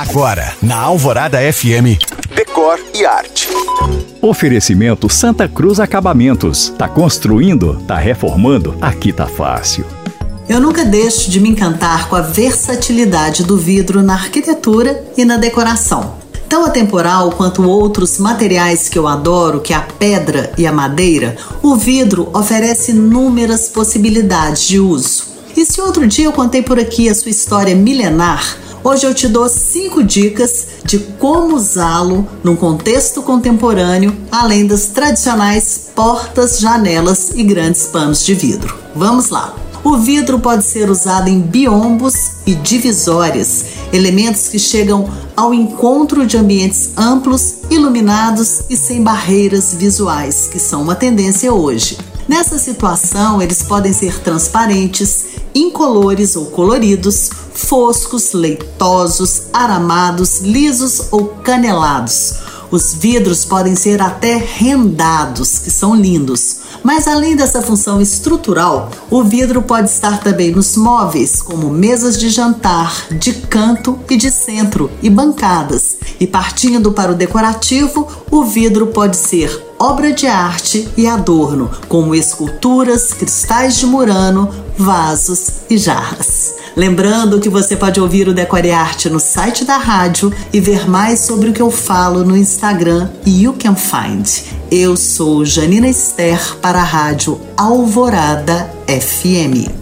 Agora, na Alvorada FM, Decor e Arte. Oferecimento Santa Cruz Acabamentos. Tá construindo? Tá reformando? Aqui tá fácil. Eu nunca deixo de me encantar com a versatilidade do vidro na arquitetura e na decoração. Tão atemporal quanto outros materiais que eu adoro, que é a pedra e a madeira, o vidro oferece inúmeras possibilidades de uso. E se outro dia eu contei por aqui a sua história milenar, Hoje eu te dou cinco dicas de como usá-lo num contexto contemporâneo, além das tradicionais portas, janelas e grandes panos de vidro. Vamos lá! O vidro pode ser usado em biombos e divisórias, elementos que chegam ao encontro de ambientes amplos, iluminados e sem barreiras visuais, que são uma tendência hoje. Nessa situação, eles podem ser transparentes, incolores ou coloridos, foscos, leitosos, aramados, lisos ou canelados. Os vidros podem ser até rendados, que são lindos. Mas além dessa função estrutural, o vidro pode estar também nos móveis, como mesas de jantar, de canto e de centro e bancadas. E partindo para o decorativo, o vidro pode ser obra de arte e adorno, como esculturas, cristais de murano, vasos e jarras. Lembrando que você pode ouvir o Decore Arte no site da rádio e ver mais sobre o que eu falo no Instagram You Can Find. Eu sou Janina Esther para a rádio Alvorada FM.